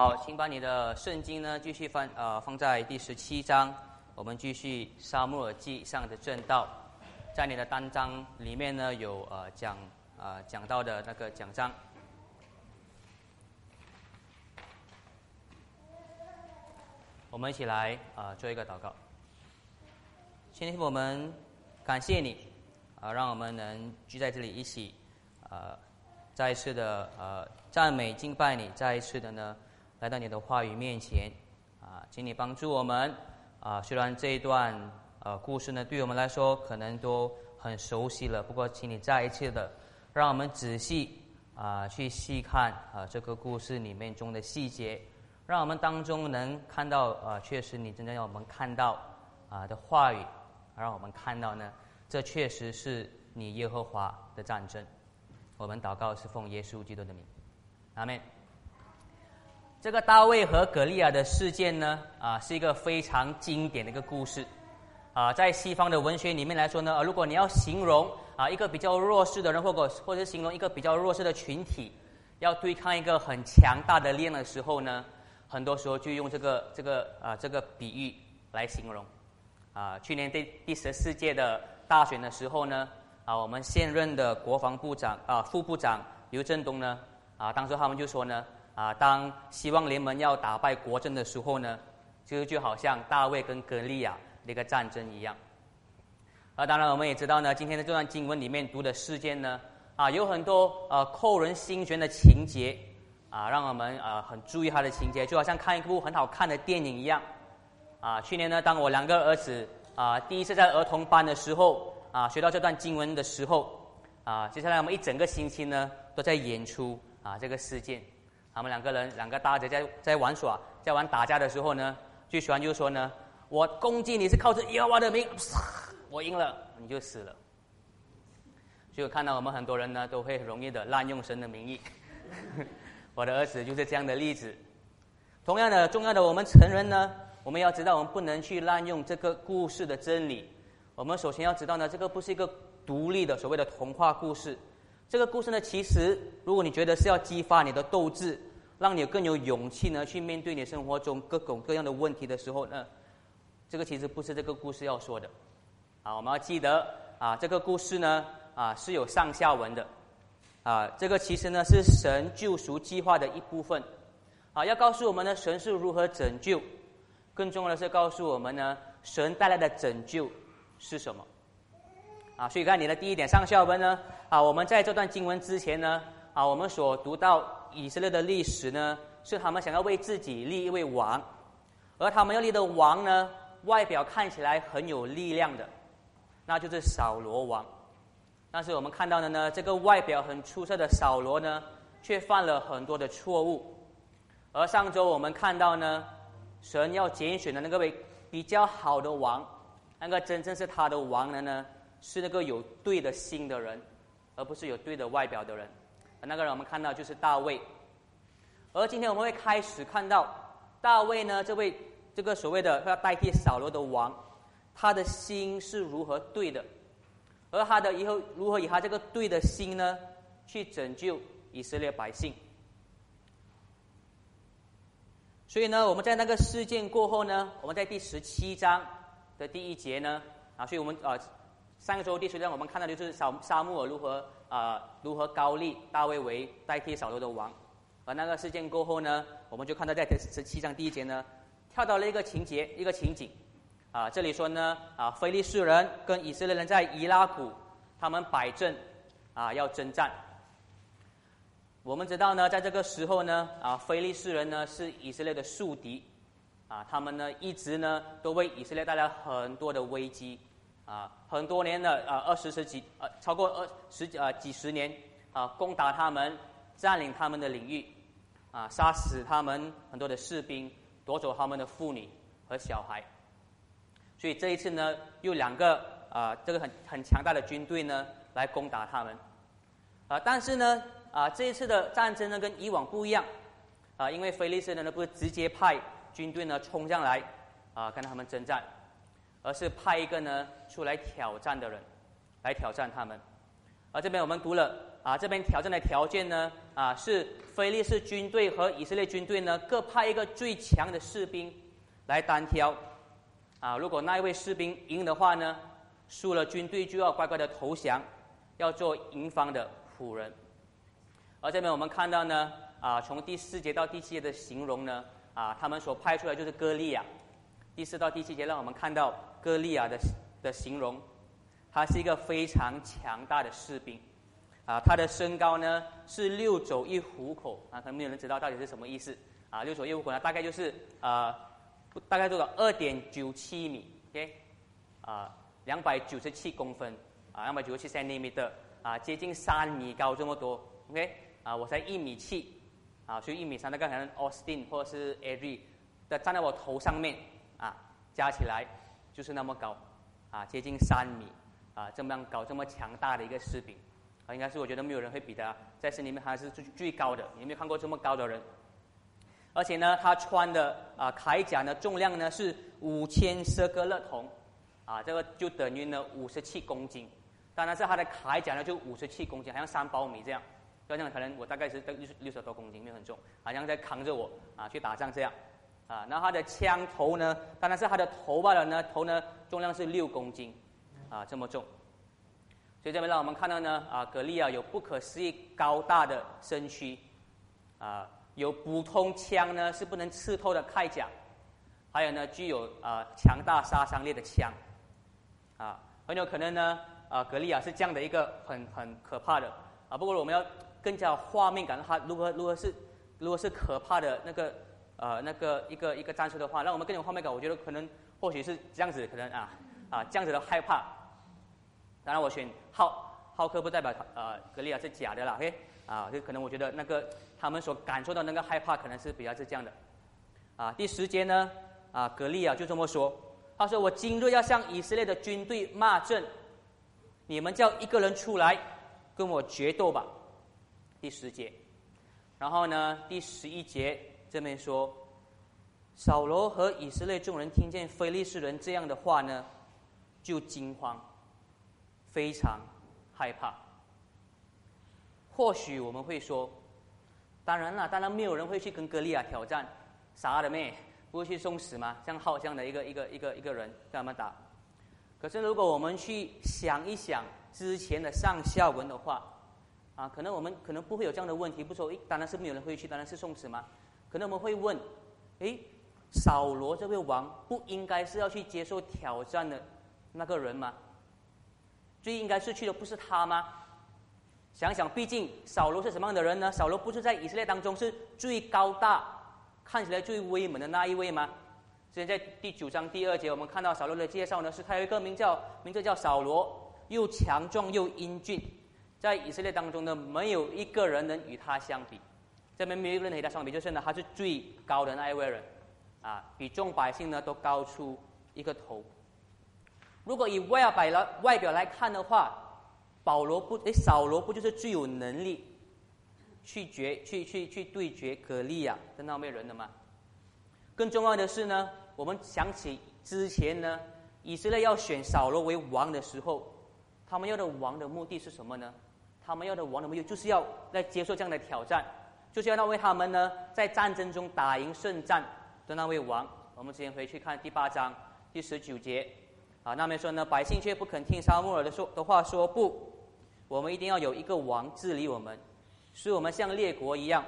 好，请把你的圣经呢继续放呃放在第十七章，我们继续沙漠耳记上的正道，在你的单章里面呢有呃讲呃讲到的那个讲章，我们一起来啊做一个祷告，今天我们感谢你啊，让我们能聚在这里一起呃再一次的呃赞美敬拜你，再一次的呢。来到你的话语面前，啊，请你帮助我们，啊，虽然这一段呃故事呢，对我们来说可能都很熟悉了，不过，请你再一次的让我们仔细啊去细看啊这个故事里面中的细节，让我们当中能看到啊，确实你真正要我们看到啊的话语，让我们看到呢，这确实是你耶和华的战争。我们祷告是奉耶稣基督的名，阿门。这个大卫和格利亚的事件呢，啊，是一个非常经典的一个故事，啊，在西方的文学里面来说呢，如果你要形容啊一个比较弱势的人，或者或者形容一个比较弱势的群体，要对抗一个很强大的力量的时候呢，很多时候就用这个这个啊这个比喻来形容，啊，去年第第十四届的大选的时候呢，啊，我们现任的国防部长啊副部长刘振东呢，啊，当时他们就说呢。啊，当希望联盟要打败国政的时候呢，就就好像大卫跟格利亚那个战争一样。啊，当然我们也知道呢，今天的这段经文里面读的事件呢，啊，有很多呃扣人心弦的情节，啊，让我们啊很注意他的情节，就好像看一部很好看的电影一样。啊，去年呢，当我两个儿子啊第一次在儿童班的时候啊学到这段经文的时候，啊，接下来我们一整个星期呢都在演出啊这个事件。他们两个人，两个大姐在在玩耍，在玩打架的时候呢，最喜欢就是说呢：“我攻击你是靠着耶和华的名，我赢了，你就死了。”就看到我们很多人呢，都会容易的滥用神的名义。我的儿子就是这样的例子。同样的，重要的，我们成人呢，我们要知道，我们不能去滥用这个故事的真理。我们首先要知道呢，这个不是一个独立的所谓的童话故事。这个故事呢，其实如果你觉得是要激发你的斗志，让你更有勇气呢，去面对你生活中各种各样的问题的时候呢，这个其实不是这个故事要说的。啊，我们要记得啊，这个故事呢啊是有上下文的。啊，这个其实呢是神救赎计划的一部分。啊，要告诉我们呢，神是如何拯救，更重要的是告诉我们呢，神带来的拯救是什么。啊，所以看你的第一点上下文呢，啊，我们在这段经文之前呢，啊，我们所读到以色列的历史呢，是他们想要为自己立一位王，而他们要立的王呢，外表看起来很有力量的，那就是扫罗王。但是我们看到的呢，这个外表很出色的扫罗呢，却犯了很多的错误。而上周我们看到呢，神要拣选的那个位比较好的王，那个真正是他的王的呢？是那个有对的心的人，而不是有对的外表的人。那个人我们看到就是大卫。而今天我们会开始看到大卫呢，这位这个所谓的要代替扫罗的王，他的心是如何对的，而他的以后如何以他这个对的心呢，去拯救以色列百姓。所以呢，我们在那个事件过后呢，我们在第十七章的第一节呢，啊，所以我们啊。上个周第十章我们看到就是沙沙漠如何啊如何高丽大卫为代替扫罗的王，而那个事件过后呢，我们就看到在第十七章第一节呢，跳到了一个情节一个情景，啊这里说呢啊非利士人跟以色列人在伊拉谷他们摆阵啊要征战，我们知道呢在这个时候呢啊非利士人呢是以色列的宿敌，啊他们呢一直呢都为以色列带来很多的危机。啊，很多年的啊，二十十几呃，超过二十啊几十年啊，攻打他们，占领他们的领域，啊，杀死他们很多的士兵，夺走他们的妇女和小孩。所以这一次呢，又两个啊，这个很很强大的军队呢，来攻打他们。啊，但是呢，啊，这一次的战争呢，跟以往不一样。啊，因为菲利斯呢，不是直接派军队呢冲上来，啊，跟他们征战。而是派一个呢出来挑战的人，来挑战他们。而这边我们读了啊这边挑战的条件呢啊是菲利士军队和以色列军队呢各派一个最强的士兵来单挑，啊如果那一位士兵赢的话呢，输了军队就要乖乖的投降，要做营方的仆人。而这边我们看到呢啊从第四节到第七节的形容呢啊他们所派出来就是歌利亚，第四到第七节让我们看到歌利亚的的形容。他是一个非常强大的士兵，啊，他的身高呢是六肘一虎口，啊，可能没有人知道到底是什么意思，啊，六肘一虎口呢大概就是啊，大概多少？二点九七米，OK，啊，两百九十七公分，啊，两百九十七 centimeter，啊，接近三米高这么多，OK，啊，我才一米七，啊，所以一米三，大概可能 Austin 或者是 Adri 的站在我头上面，啊，加起来就是那么高，啊，接近三米。啊，这么样搞这么强大的一个士兵，啊，应该是我觉得没有人会比他，在森里面他是最最高的，有没有看过这么高的人？而且呢，他穿的啊铠甲呢重量呢是五千舍格勒铜，啊，这个就等于呢五十七公斤。当然是他的铠甲呢就五十七公斤，好像三包米这样，这样可能我大概是六六十多公斤，没有很重，好像在扛着我啊去打仗这样，啊，那他的枪头呢，当然是他的头发了呢，头呢重量是六公斤。啊，这么重，所以这边让我们看到呢，啊，格利亚有不可思议高大的身躯，啊，有普通枪呢是不能刺透的铠甲，还有呢具有啊强大杀伤力的枪，啊，很有可能呢，啊，格利亚是这样的一个很很可怕的，啊，不过我们要更加画面感，他如何如何是如果是可怕的那个呃那个一个一个战术的话，让我们更有画面感，我觉得可能或许是这样子，可能啊啊这样子的害怕。当然，我选浩浩克不代表他呃格利亚是假的啦，OK？啊，就可能我觉得那个他们所感受到那个害怕，可能是比较是这样的。啊，第十节呢，啊格利亚就这么说，他说：“我今日要向以色列的军队骂阵，你们叫一个人出来跟我决斗吧。”第十节，然后呢，第十一节这边说，扫罗和以色列众人听见非利士人这样的话呢，就惊慌。非常害怕。或许我们会说，当然了，当然没有人会去跟歌利亚挑战，傻的妹，不会去送死吗？像浩这样的一个一个一个一个人跟他们打。可是如果我们去想一想之前的上下文的话，啊，可能我们可能不会有这样的问题。不说，诶，当然是没有人会去，当然是送死吗？可能我们会问，诶，扫罗这位王不应该是要去接受挑战的那个人吗？最应该是去的不是他吗？想想，毕竟扫罗是什么样的人呢？扫罗不是在以色列当中是最高大、看起来最威猛的那一位吗？现在第九章第二节，我们看到扫罗的介绍呢，是他有一个名叫名字叫扫罗，又强壮又英俊，在以色列当中呢，没有一个人能与他相比。这边没有人与他相比，就是呢，他是最高的那一位人，啊，比众百姓呢都高出一个头。如果以外表来外表来看的话，保罗不诶，扫罗不就是最有能力去决去去去对决格利亚的那位人的吗？更重要的是呢，我们想起之前呢，以色列要选扫罗为王的时候，他们要的王的目的是什么呢？他们要的王的目的就是要来接受这样的挑战，就是要那为他们呢在战争中打赢胜战的那位王。我们之前回去看第八章第十九节。啊，那边说呢，百姓却不肯听沙漠尔的说的话，说不，我们一定要有一个王治理我们，使我们像列国一样，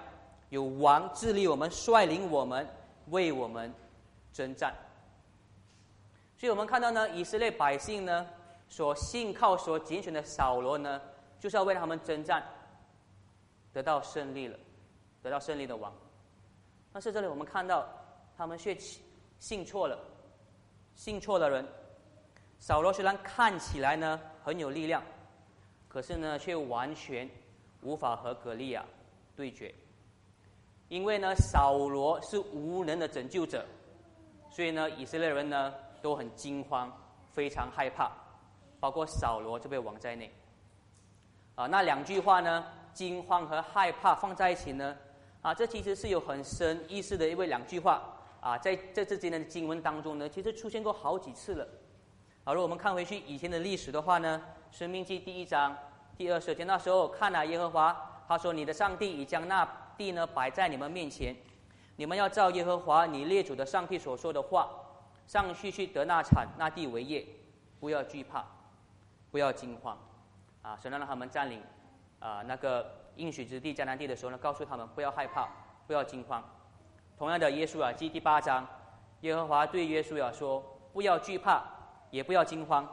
有王治理我们，率领我们，为我们征战。所以我们看到呢，以色列百姓呢，所信靠、所拣选的扫罗呢，就是要为他们征战，得到胜利了，得到胜利的王。但是这里我们看到，他们却信错了，信错了人。扫罗虽然看起来呢很有力量，可是呢却完全无法和格利亚对决，因为呢扫罗是无能的拯救者，所以呢以色列人呢都很惊慌，非常害怕，包括扫罗这位王在内。啊，那两句话呢，惊慌和害怕放在一起呢，啊，这其实是有很深意思的一位两句话啊，在在这今天的经文当中呢，其实出现过好几次了。好，如果我们看回去以前的历史的话呢，《生命记》第一章第二十节，那时候看了耶和华，他说：“你的上帝已将那地呢摆在你们面前，你们要照耶和华你列祖的上帝所说的话，上去去得那产那地为业，不要惧怕，不要惊慌。”啊，神让他们占领啊那个应许之地迦南地的时候呢，告诉他们不要害怕，不要惊慌。同样的，耶稣啊，记第八章，耶和华对耶稣啊说：“不要惧怕，也不要惊慌。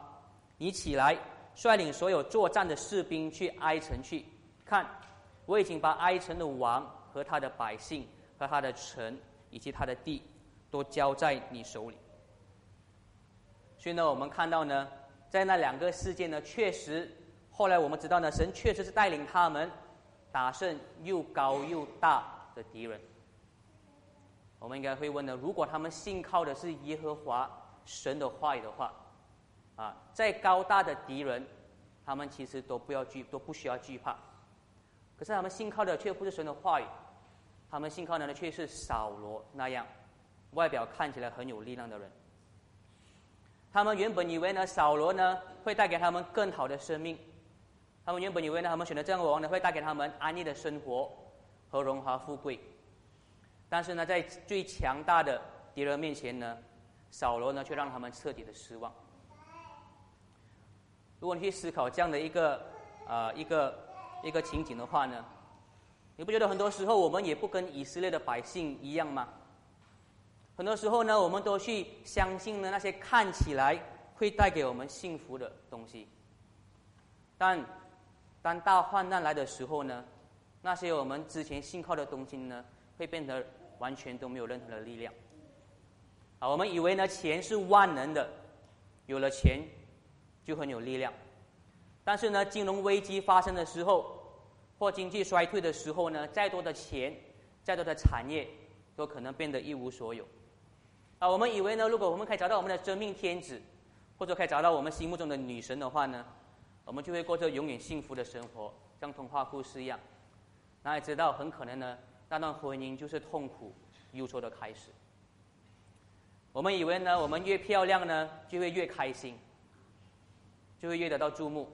你起来，率领所有作战的士兵去埃城去。看，我已经把埃城的王和他的百姓和他的城以及他的地，都交在你手里。”所以呢，我们看到呢，在那两个事件呢，确实，后来我们知道呢，神确实是带领他们打胜又高又大的敌人。我们应该会问呢：如果他们信靠的是耶和华神的话语的话，啊，再高大的敌人，他们其实都不要惧，都不需要惧怕。可是他们信靠的却不是神的话语，他们信靠的呢却是扫罗那样，外表看起来很有力量的人。他们原本以为呢，扫罗呢会带给他们更好的生命，他们原本以为呢，他们选择这样的王呢会带给他们安逸的生活和荣华富贵。但是呢，在最强大的敌人面前呢，扫罗呢却让他们彻底的失望。如果你去思考这样的一个啊一个一个情景的话呢，你不觉得很多时候我们也不跟以色列的百姓一样吗？很多时候呢，我们都去相信呢那些看起来会带给我们幸福的东西，但当大患难来的时候呢，那些我们之前信靠的东西呢，会变得。完全都没有任何的力量。啊，我们以为呢钱是万能的，有了钱就很有力量。但是呢，金融危机发生的时候，或经济衰退的时候呢，再多的钱，再多的产业，都可能变得一无所有。啊，我们以为呢，如果我们可以找到我们的真命天子，或者可以找到我们心目中的女神的话呢，我们就会过着永远幸福的生活，像童话故事一样。哪里知道，很可能呢？那段婚姻就是痛苦、忧愁的开始。我们以为呢，我们越漂亮呢，就会越开心，就会越得到注目。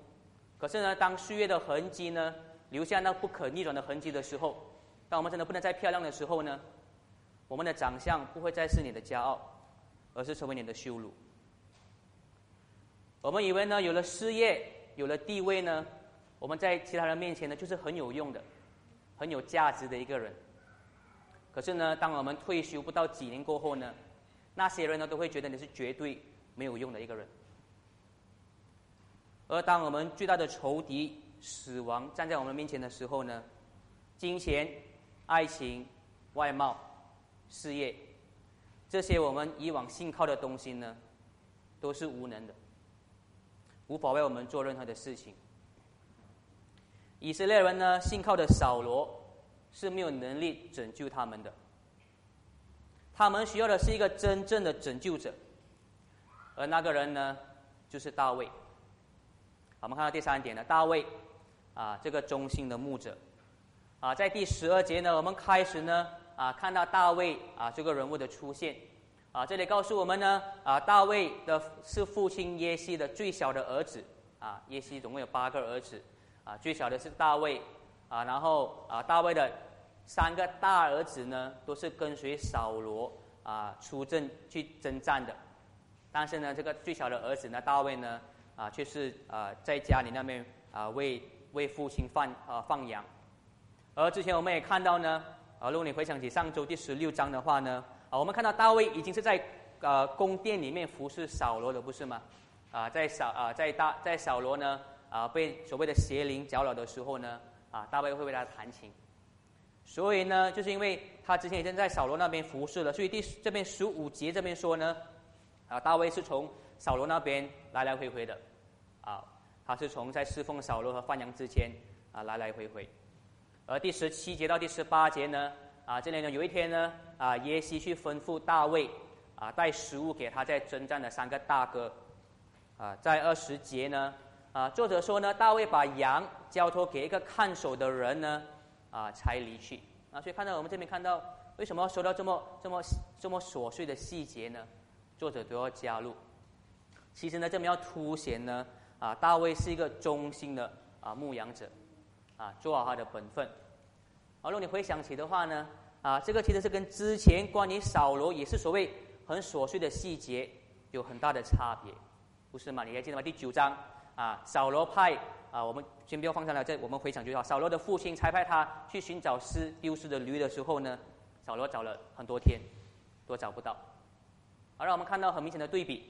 可是呢，当岁月的痕迹呢，留下那不可逆转的痕迹的时候，当我们真的不能再漂亮的时候呢，我们的长相不会再是你的骄傲，而是成为你的羞辱。我们以为呢，有了事业、有了地位呢，我们在其他人面前呢，就是很有用的、很有价值的一个人。可是呢，当我们退休不到几年过后呢，那些人呢都会觉得你是绝对没有用的一个人。而当我们最大的仇敌死亡站在我们面前的时候呢，金钱、爱情、外貌、事业，这些我们以往信靠的东西呢，都是无能的，无法为我们做任何的事情。以色列人呢，信靠的扫罗。是没有能力拯救他们的，他们需要的是一个真正的拯救者，而那个人呢，就是大卫。我们看到第三点呢，大卫啊，这个忠心的牧者啊，在第十二节呢，我们开始呢啊，看到大卫啊这个人物的出现啊，这里告诉我们呢啊，大卫的是父亲耶西的最小的儿子啊，耶西总共有八个儿子啊，最小的是大卫啊，然后啊，大卫的。三个大儿子呢，都是跟随扫罗啊出征去征战的，但是呢，这个最小的儿子呢，大卫呢，啊，却是啊在家里那边啊为为父亲放啊放羊。而之前我们也看到呢，啊，如果你回想起上周第十六章的话呢，我们看到大卫已经是在呃宫殿里面服侍扫罗的，不是吗？啊，在扫啊在大在扫罗呢啊被所谓的邪灵搅扰的时候呢，啊，大卫会为他弹琴。所以呢，就是因为他之前已经在扫罗那边服侍了，所以第这边十五节这边说呢，啊，大卫是从扫罗那边来来回回的，啊，他是从在侍奉扫罗和放羊之前啊来来回回，而第十七节到第十八节呢，啊，这里呢有一天呢，啊，耶西去吩咐大卫啊带食物给他在征战的三个大哥，啊，在二十节呢，啊，作者说呢，大卫把羊交托给一个看守的人呢。啊，才离去啊！所以看到我们这边看到，为什么要说到这么这么这么琐碎的细节呢？作者都要加入。其实呢，这边要凸显呢，啊，大卫是一个忠心的啊牧羊者，啊做好他的本分。而如果你回想起的话呢，啊这个其实是跟之前关于扫罗也是所谓很琐碎的细节有很大的差别，不是吗？你还记得吗？第九章啊，扫罗派啊，我们先不要放上来，这我们回想就好。扫罗的父亲差派他去寻找失丢失的驴的时候呢，扫罗找了很多天，都找不到。而让我们看到很明显的对比，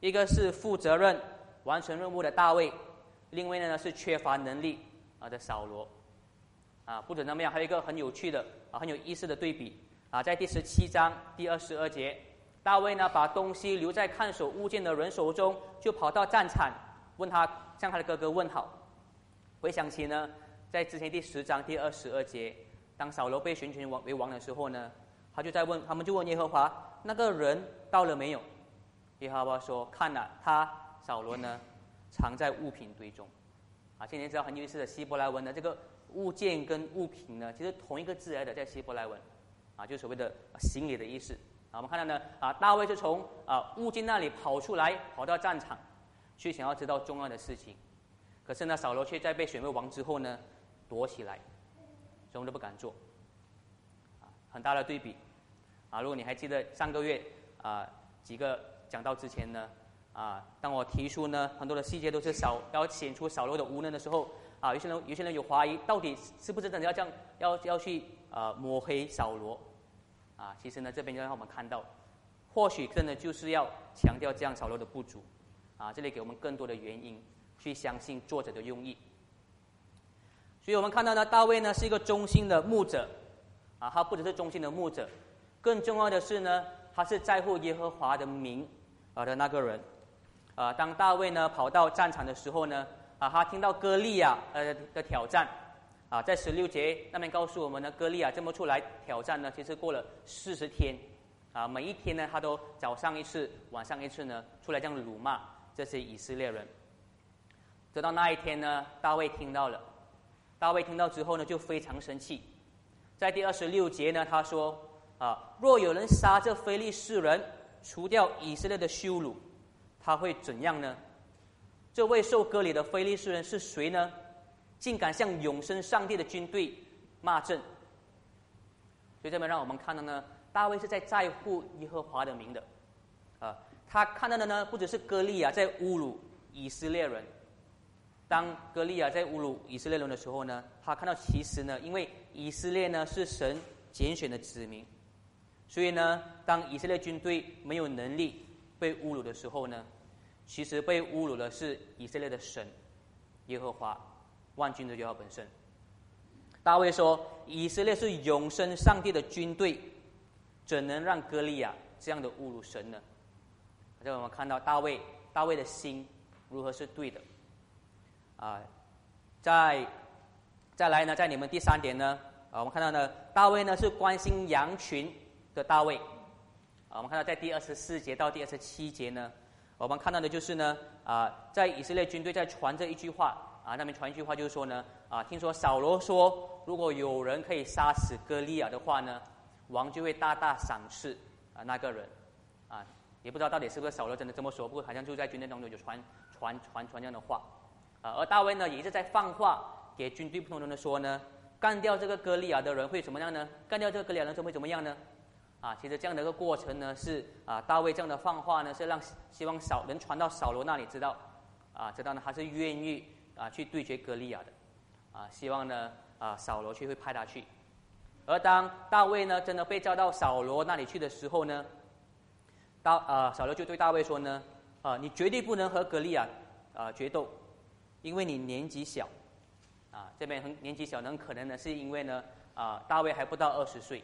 一个是负责任完成任务的大卫，另外呢是缺乏能力啊的扫罗。啊，不止那么样，还有一个很有趣的啊很有意思的对比啊，在第十七章第二十二节，大卫呢把东西留在看守物件的人手中，就跑到战场问他向他的哥哥问好。回想起呢，在之前第十章第二十二节，当扫罗被选权王为王的时候呢，他就在问他们就问耶和华那个人。到了没有？耶和华说：“看了，他扫罗呢，藏在物品堆中。”啊，今天知道很有意思的希伯来文的这个物件跟物品呢，其实同一个字来的，在希伯来文，啊，就所谓的行李的意思。啊，我们看到呢，啊，大卫是从啊物件那里跑出来，跑到战场，去想要知道重要的事情。可是呢，扫罗却在被选为王之后呢，躲起来，什么都不敢做。啊，很大的对比。啊，如果你还记得上个月。啊，几个讲到之前呢，啊，当我提出呢，很多的细节都是扫要显出扫罗的无能的时候，啊，有些人有些人有怀疑，到底是不是真的要这样，要要去啊抹黑扫罗，啊，其实呢，这边就让我们看到，或许真的就是要强调这样扫罗的不足，啊，这里给我们更多的原因去相信作者的用意，所以我们看到呢，大卫呢是一个忠心的牧者，啊，他不只是忠心的牧者，更重要的是呢。他是在乎耶和华的名啊的那个人，啊，当大卫呢跑到战场的时候呢，啊，他听到歌利亚呃的挑战，啊，在十六节那边告诉我们呢，歌利亚这么出来挑战呢，其实过了四十天，啊，每一天呢，他都早上一次，晚上一次呢，出来这样辱骂这些以色列人。直到那一天呢，大卫听到了，大卫听到之后呢，就非常生气，在第二十六节呢，他说。啊！若有人杀这非利士人，除掉以色列的羞辱，他会怎样呢？这位受割礼的非利士人是谁呢？竟敢向永生上帝的军队骂阵！所以这边让我们看到呢，大卫是在在乎耶和华的名的。啊，他看到的呢，不只是歌利亚在侮辱以色列人。当歌利亚在侮辱以色列人的时候呢，他看到其实呢，因为以色列呢是神拣选的子民。所以呢，当以色列军队没有能力被侮辱的时候呢，其实被侮辱的是以色列的神耶和华万军的耶和华本身。大卫说：“以色列是永生上帝的军队，怎能让歌利亚这样的侮辱神呢？”让我们看到大卫大卫的心如何是对的啊？在再来呢，在你们第三点呢，啊，我们看到呢，大卫呢是关心羊群。的大卫，啊，我们看到在第二十四节到第二十七节呢，我们看到的就是呢，啊，在以色列军队在传这一句话，啊，那边传一句话就是说呢，啊，听说扫罗说，如果有人可以杀死歌利亚的话呢，王就会大大赏赐啊那个人，啊，也不知道到底是不是扫罗真的这么说，不过好像就在军队当中就传传传传这样的话，啊，而大卫呢也是在放话给军队不同人的说呢，干掉这个歌利亚的人会怎么样呢？干掉这个歌利亚的人会怎么样呢？啊，其实这样的一个过程呢，是啊，大卫这样的放话呢，是让希望扫能传到扫罗那里知道，啊，知道呢他是愿意啊去对决歌利亚的，啊，希望呢啊扫罗去会派他去，而当大卫呢真的被叫到扫罗那里去的时候呢，大啊扫罗就对大卫说呢，啊你绝对不能和歌利亚啊决斗，因为你年纪小，啊这边很年纪小，很可能呢是因为呢啊大卫还不到二十岁。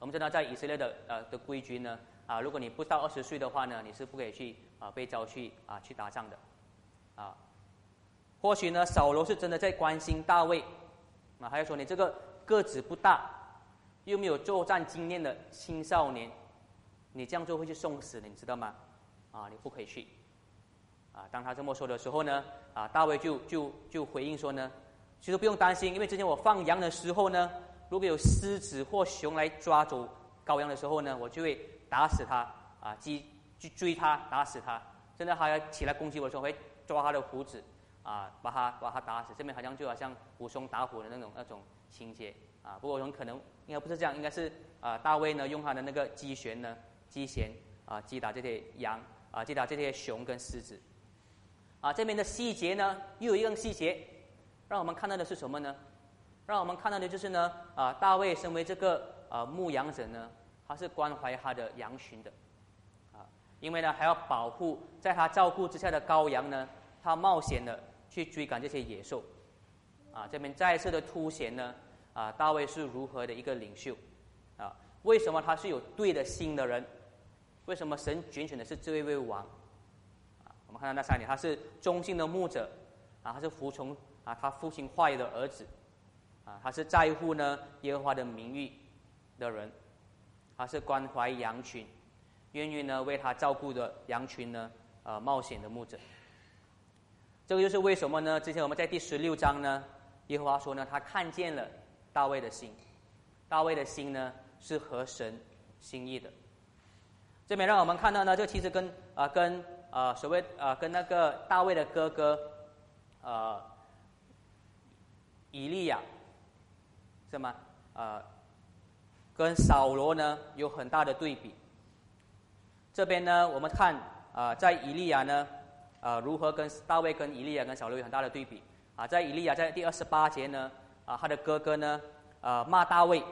我们知道，在以色列的呃的规矩呢，啊，如果你不到二十岁的话呢，你是不可以去啊被招去啊去打仗的，啊，或许呢，扫罗是真的在关心大卫，啊，还有说你这个个子不大，又没有作战经验的青少年，你这样做会去送死的，你知道吗？啊，你不可以去，啊，当他这么说的时候呢，啊，大卫就就就回应说呢，其实不用担心，因为之前我放羊的时候呢。如果有狮子或熊来抓走羔羊的时候呢，我就会打死它啊，击去追它，打死它。真的还要起来攻击我的时候，会抓它的胡子啊，把它把它打死。这边好像就好像武松打虎的那种那种情节啊。不过我们可能应该不是这样，应该是啊大卫呢用他的那个鸡弦呢鸡弦啊击打这些羊啊击打这些熊跟狮子。啊，这边的细节呢又有一个细节，让我们看到的是什么呢？让我们看到的就是呢啊大卫身为这个啊牧羊者呢，他是关怀他的羊群的。啊因为呢，还要保护在他照顾之下的羔羊呢，他冒险的去追赶这些野兽，啊，这边再次的凸显呢，啊，大卫是如何的一个领袖，啊，为什么他是有对的心的人？为什么神拣选的是这一位王？啊，我们看到那三点，他是忠心的牧者，啊，他是服从啊他父亲话语的儿子，他是在乎呢耶和华的名誉的人，他是关怀羊群。愿意呢为他照顾的羊群呢，呃，冒险的牧者。这个就是为什么呢？之前我们在第十六章呢，耶和华说呢，他看见了大卫的心，大卫的心呢是合神心意的。这边让我们看到呢，这其实跟啊跟啊所谓啊跟那个大卫的哥哥，呃，以利亚，是吗？呃，跟扫罗呢有很大的对比。这边呢，我们看啊，在以利亚呢，啊，如何跟大卫跟以利亚跟小罗有很大的对比啊。在以利亚在第二十八节呢，啊，他的哥哥呢，啊，骂大卫，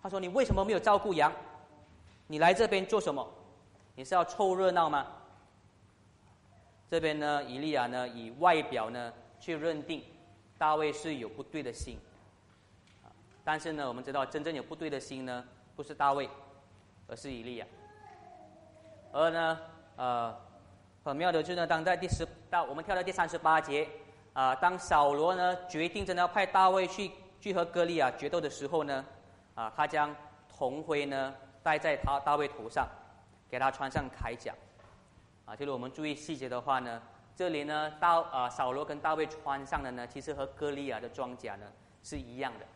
他说：“你为什么没有照顾羊？你来这边做什么？你是要凑热闹吗？”这边呢，以利亚呢，以外表呢去认定大卫是有不对的心，但是呢，我们知道真正有不对的心呢，不是大卫，而是以利亚。而呢，呃，很妙的就是呢，当在第十到我们跳到第三十八节，啊，当扫罗呢决定真的要派大卫去去和歌利亚决斗的时候呢，啊，他将铜盔呢戴在他大卫头上，给他穿上铠甲，啊，就是我们注意细节的话呢，这里呢，大啊扫罗跟大卫穿上的呢，其实和歌利亚的装甲呢是一样的，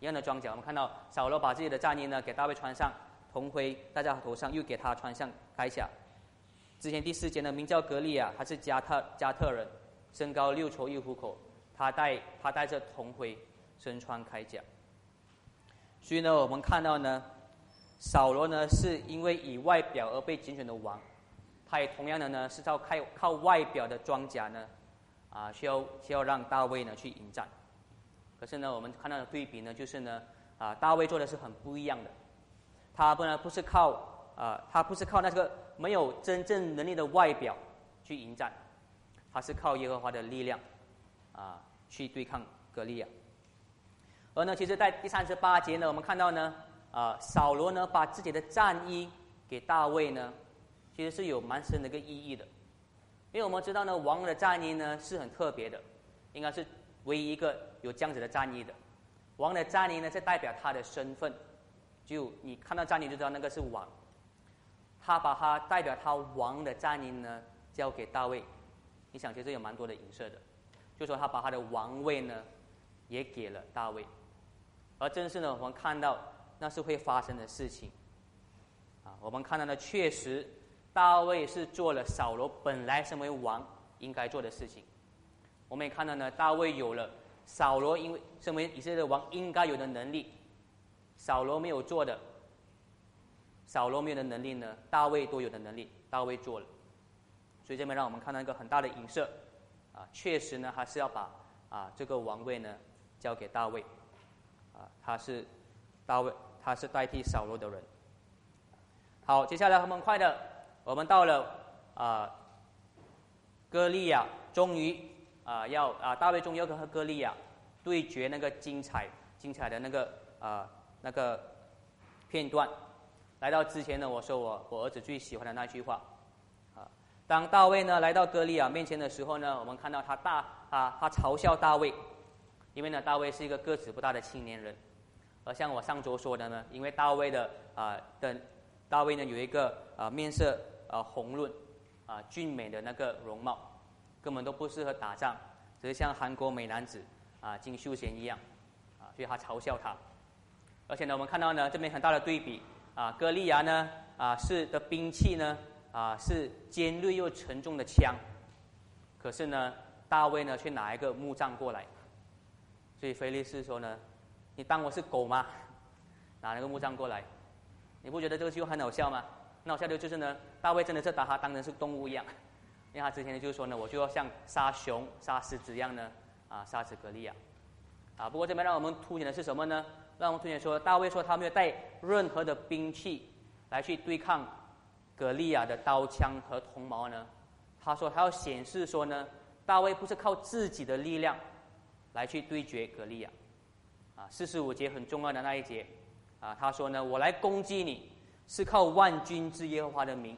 一样的装甲。我们看到扫罗把自己的战衣呢给大卫穿上。铜盔戴在头上，又给他穿上铠甲。之前第四节呢，名叫格利亚，他是加特加特人，身高六筹一虎口。他戴他戴着铜盔，身穿铠甲。所以呢，我们看到呢，扫罗呢是因为以外表而被拣选的王，他也同样的呢是靠靠靠外表的装甲呢，啊需要需要让大卫呢去迎战。可是呢，我们看到的对比呢，就是呢，啊大卫做的是很不一样的。他不然，不是靠啊，他不是靠那个没有真正能力的外表去迎战，他是靠耶和华的力量啊去对抗格利亚。而呢，其实，在第三十八节呢，我们看到呢，啊，扫罗呢把自己的战衣给大卫呢，其实是有蛮深的一个意义的，因为我们知道呢，王的战衣呢是很特别的，应该是唯一一个有这样子的战衣的，王的战衣呢是代表他的身份。就你看到战衣就知道那个是王，他把他代表他王的战衣呢交给大卫，你想其实有蛮多的影射的，就说他把他的王位呢也给了大卫，而正是呢我们看到那是会发生的事情，啊，我们看到呢确实大卫是做了扫罗本来身为王应该做的事情，我们也看到呢大卫有了扫罗因为身为以色列的王应该有的能力。扫罗没有做的，扫罗没有的能力呢？大卫都有的能力，大卫做了，所以这边让我们看到一个很大的影射，啊，确实呢，还是要把啊这个王位呢交给大卫，啊，他是大卫，他是代替扫罗的人。好，接下来很快的，我们到了啊，歌利亚终于啊要啊大卫终于要和歌利亚对决那个精彩精彩的那个啊。那个片段，来到之前呢，我说我我儿子最喜欢的那句话，啊，当大卫呢来到歌利亚面前的时候呢，我们看到他大啊，他嘲笑大卫，因为呢大卫是一个个子不大的青年人，而像我上周说的呢，因为大卫的啊的大卫呢有一个啊面色啊红润啊俊美的那个容貌，根本都不适合打仗，只是像韩国美男子啊金秀贤一样，啊，所以他嘲笑他。而且呢，我们看到呢，这边很大的对比啊，歌利亚呢啊是的兵器呢啊是尖锐又沉重的枪，可是呢，大卫呢却拿一个木杖过来。所以菲利斯说呢：“你当我是狗吗？拿那个木杖过来，你不觉得这个就很好笑吗？很好笑的就是呢，大卫真的是把他当成是动物一样，因为他之前呢就是说呢，我就要像杀熊、杀狮子一样呢，啊，杀死格利亚。啊，不过这边让我们凸显的是什么呢？让我们凸显说，大卫说他没有带任何的兵器来去对抗格利亚的刀枪和铜矛呢。他说他要显示说呢，大卫不是靠自己的力量。”来去对决格利亚，啊，四十五节很重要的那一节，啊，他说呢，我来攻击你，是靠万军之耶和华的名，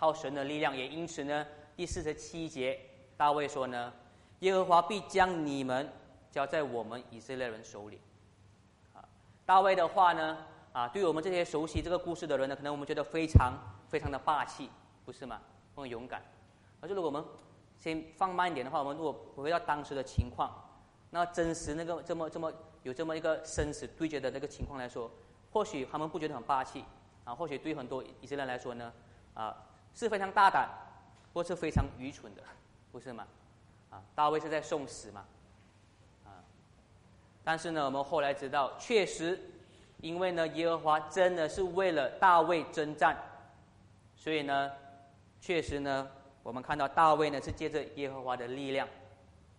靠神的力量，也因此呢，第四十七节，大卫说呢，耶和华必将你们交在我们以色列人手里，啊，大卫的话呢，啊，对我们这些熟悉这个故事的人呢，可能我们觉得非常非常的霸气，不是吗？很勇敢，而是如果我们先放慢一点的话，我们如果回到当时的情况，那真实那个这么这么有这么一个生死对决的那个情况来说，或许他们不觉得很霸气啊，或许对很多以色列人来说呢，啊是非常大胆，或是非常愚蠢的，不是吗？啊，大卫是在送死嘛，啊，但是呢，我们后来知道，确实，因为呢，耶和华真的是为了大卫征战，所以呢，确实呢。我们看到大卫呢是借着耶和华的力量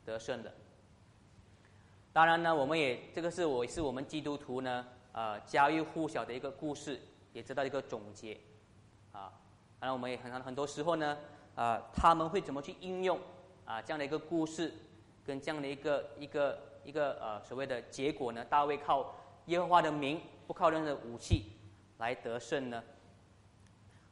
得胜的。当然呢，我们也这个是我是我们基督徒呢呃家喻户晓的一个故事，也知道一个总结。当然，我们也很很多时候呢啊他们会怎么去应用啊这样的一个故事跟这样的一个一个一个呃所谓的结果呢？大卫靠耶和华的名，不靠任何武器来得胜呢？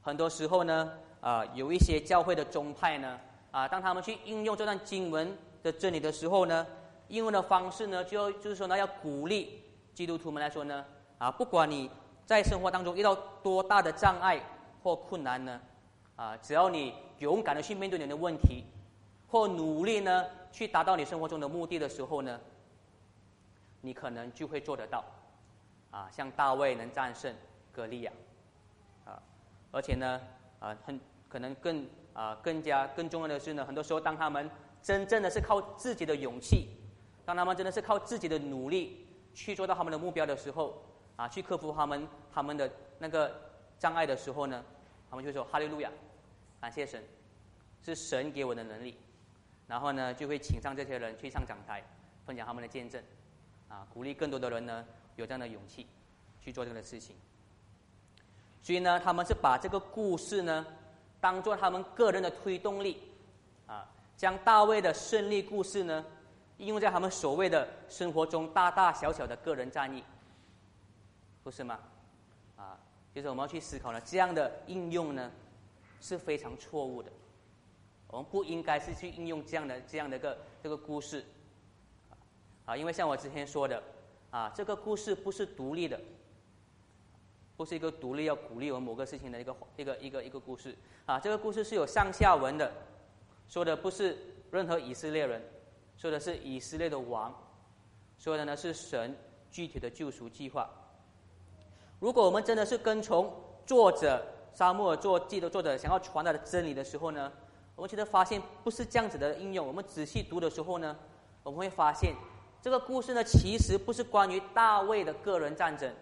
很多时候呢。啊，有一些教会的宗派呢，啊，当他们去应用这段经文的真理的时候呢，应用的方式呢，就就是说呢，要鼓励基督徒们来说呢，啊，不管你在生活当中遇到多大的障碍或困难呢，啊，只要你勇敢的去面对你的问题，或努力呢去达到你生活中的目的的时候呢，你可能就会做得到，啊，像大卫能战胜歌利亚，啊，而且呢，啊，很。可能更啊更加更重要的是呢，很多时候当他们真正的是靠自己的勇气，当他们真的是靠自己的努力去做到他们的目标的时候，啊，去克服他们他们的那个障碍的时候呢，他们就说哈利路亚，感谢神，是神给我的能力，然后呢就会请上这些人去上讲台，分享他们的见证，啊，鼓励更多的人呢有这样的勇气去做这个事情。所以呢，他们是把这个故事呢。当做他们个人的推动力，啊，将大卫的胜利故事呢，应用在他们所谓的生活中大大小小的个人战役，不是吗？啊，就是我们要去思考呢，这样的应用呢是非常错误的，我们不应该是去应用这样的这样的一个这个故事，啊，因为像我之前说的，啊，这个故事不是独立的。不是一个独立要鼓励我们某个事情的一个一个一个一个故事啊！这个故事是有上下文的，说的不是任何以色列人，说的是以色列的王，说的呢是神具体的救赎计划。如果我们真的是跟从作者沙漠作记的作者想要传达的真理的时候呢，我们觉得发现不是这样子的应用。我们仔细读的时候呢，我们会发现这个故事呢其实不是关于大卫的个人战争。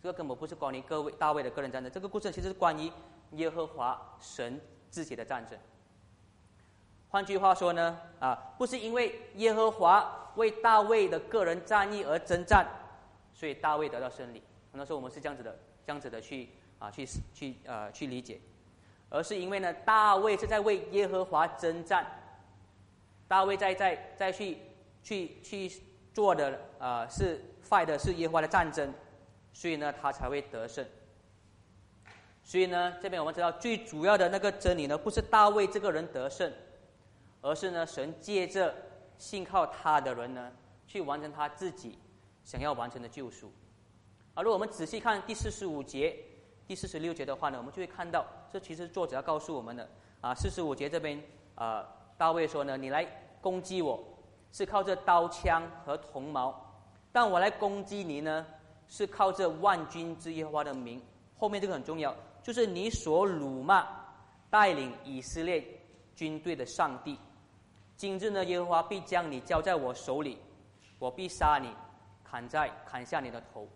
这个根本不是关于各位大卫的个人战争，这个故事其实是关于耶和华神自己的战争。换句话说呢，啊，不是因为耶和华为大卫的个人战役而征战，所以大卫得到胜利。很多时候我们是这样子的，这样子的去啊，去去呃去理解，而是因为呢，大卫是在为耶和华征战，大卫在在在去去去做的呃，是 fight 的是耶和华的战争。所以呢，他才会得胜。所以呢，这边我们知道最主要的那个真理呢，不是大卫这个人得胜，而是呢，神借着信靠他的人呢，去完成他自己想要完成的救赎。而如果我们仔细看第四十五节、第四十六节的话呢，我们就会看到，这其实作者要告诉我们的啊，四十五节这边啊，大卫说呢，你来攻击我是靠着刀枪和铜矛，但我来攻击你呢。是靠着万军之耶和华的名，后面这个很重要，就是你所辱骂带领以色列军队的上帝今日呢，耶和华必将你交在我手里，我必杀你，砍在砍下你的头。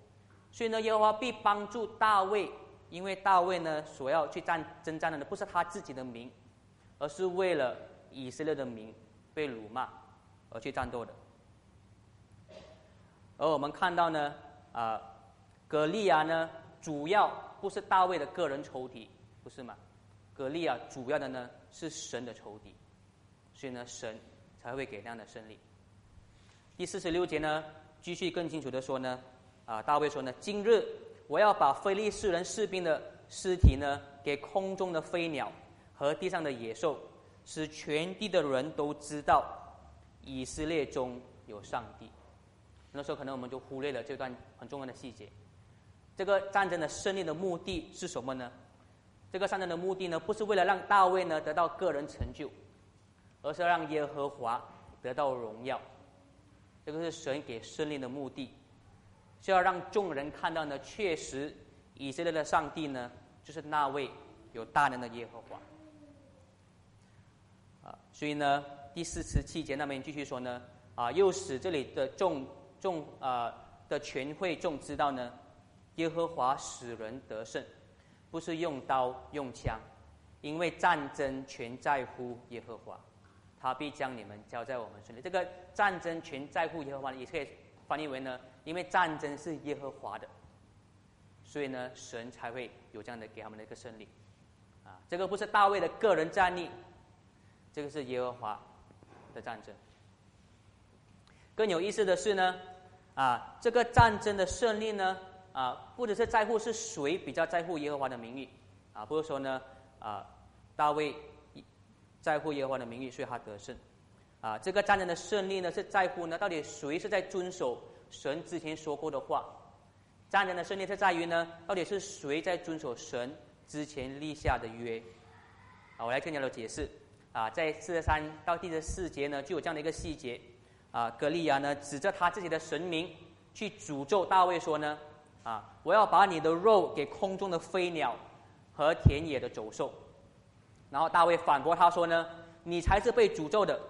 所以呢，耶和华必帮助大卫，因为大卫呢，所要去战征战的呢，不是他自己的名，而是为了以色列的名被辱骂而去战斗的。而我们看到呢，啊，格利亚呢，主要不是大卫的个人仇敌，不是吗？格利亚主要的呢是神的仇敌，所以呢，神才会给那样的胜利。第四十六节呢，继续更清楚的说呢，啊，大卫说呢，今日我要把非利士人士兵的尸体呢，给空中的飞鸟和地上的野兽，使全地的人都知道以色列中有上帝。那时候可能我们就忽略了这段很重要的细节。这个战争的胜利的目的是什么呢？这个战争的目的呢，不是为了让大卫呢得到个人成就，而是要让耶和华得到荣耀。这个是神给胜利的目的，是要让众人看到呢，确实以色列的上帝呢，就是那位有大能的耶和华。啊，所以呢，第四十七节那边继续说呢，啊，又使这里的众。众啊的全会众知道呢，耶和华使人得胜，不是用刀用枪，因为战争全在乎耶和华，他必将你们交在我们手里。这个战争全在乎耶和华，也可以翻译为呢，因为战争是耶和华的，所以呢，神才会有这样的给他们的一个胜利。啊，这个不是大卫的个人战力，这个是耶和华的战争。更有意思的是呢。啊，这个战争的胜利呢，啊，不只是在乎是谁比较在乎耶和华的名誉，啊，不是说呢，啊，大卫在乎耶和华的名誉，所以他得胜，啊，这个战争的胜利呢，是在乎呢，到底谁是在遵守神之前说过的话？战争的胜利是在于呢，到底是谁在遵守神之前立下的约？啊，我来更加的解释，啊，在四十三到第十四节呢，就有这样的一个细节。啊，格利亚呢，指着他自己的神明去诅咒大卫说呢，啊，我要把你的肉给空中的飞鸟和田野的走兽。然后大卫反驳他说呢，你才是被诅咒的，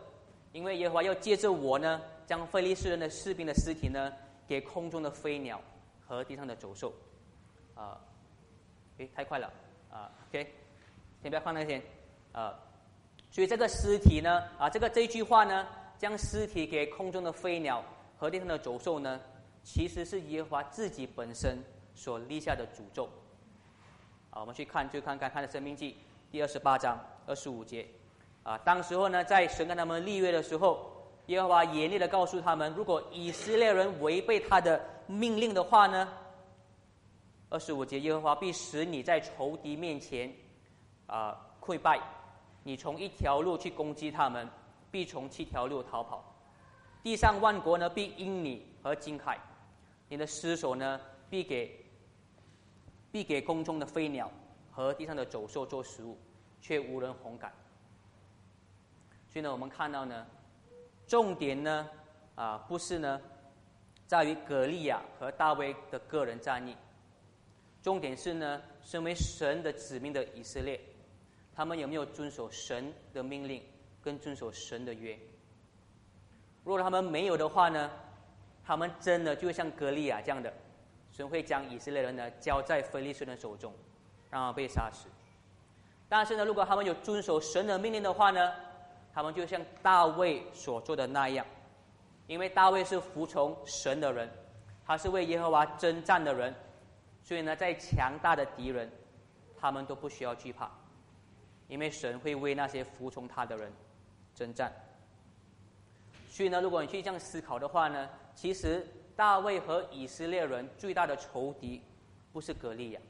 因为耶和华要借着我呢，将非利士人的士兵的尸体呢，给空中的飞鸟和地上的走兽。啊，诶，太快了，啊，OK，先不要放那些，啊，所以这个尸体呢，啊，这个这句话呢。将尸体给空中的飞鸟和地上的走兽呢，其实是耶和华自己本身所立下的诅咒。啊，我们去看，就看看他的生命记第二十八章二十五节。啊，当时候呢，在神跟他们立约的时候，耶和华严厉的告诉他们，如果以色列人违背他的命令的话呢，二十五节，耶和华必使你在仇敌面前啊溃败，你从一条路去攻击他们。必从七条路逃跑，地上万国呢必因你而惊骇，你的尸首呢必给必给空中的飞鸟和地上的走兽做食物，却无人红感。所以呢，我们看到呢，重点呢啊不是呢在于格利亚和大卫的个人战役，重点是呢，身为神的子民的以色列，他们有没有遵守神的命令？跟遵守神的约。如果他们没有的话呢，他们真的就像歌利亚这样的，神会将以色列人呢交在非利士人手中，然后被杀死。但是呢，如果他们有遵守神的命令的话呢，他们就像大卫所做的那样，因为大卫是服从神的人，他是为耶和华征战的人，所以呢，在强大的敌人，他们都不需要惧怕，因为神会为那些服从他的人。征战，所以呢，如果你去这样思考的话呢，其实大卫和以色列人最大的仇敌不是格利亚，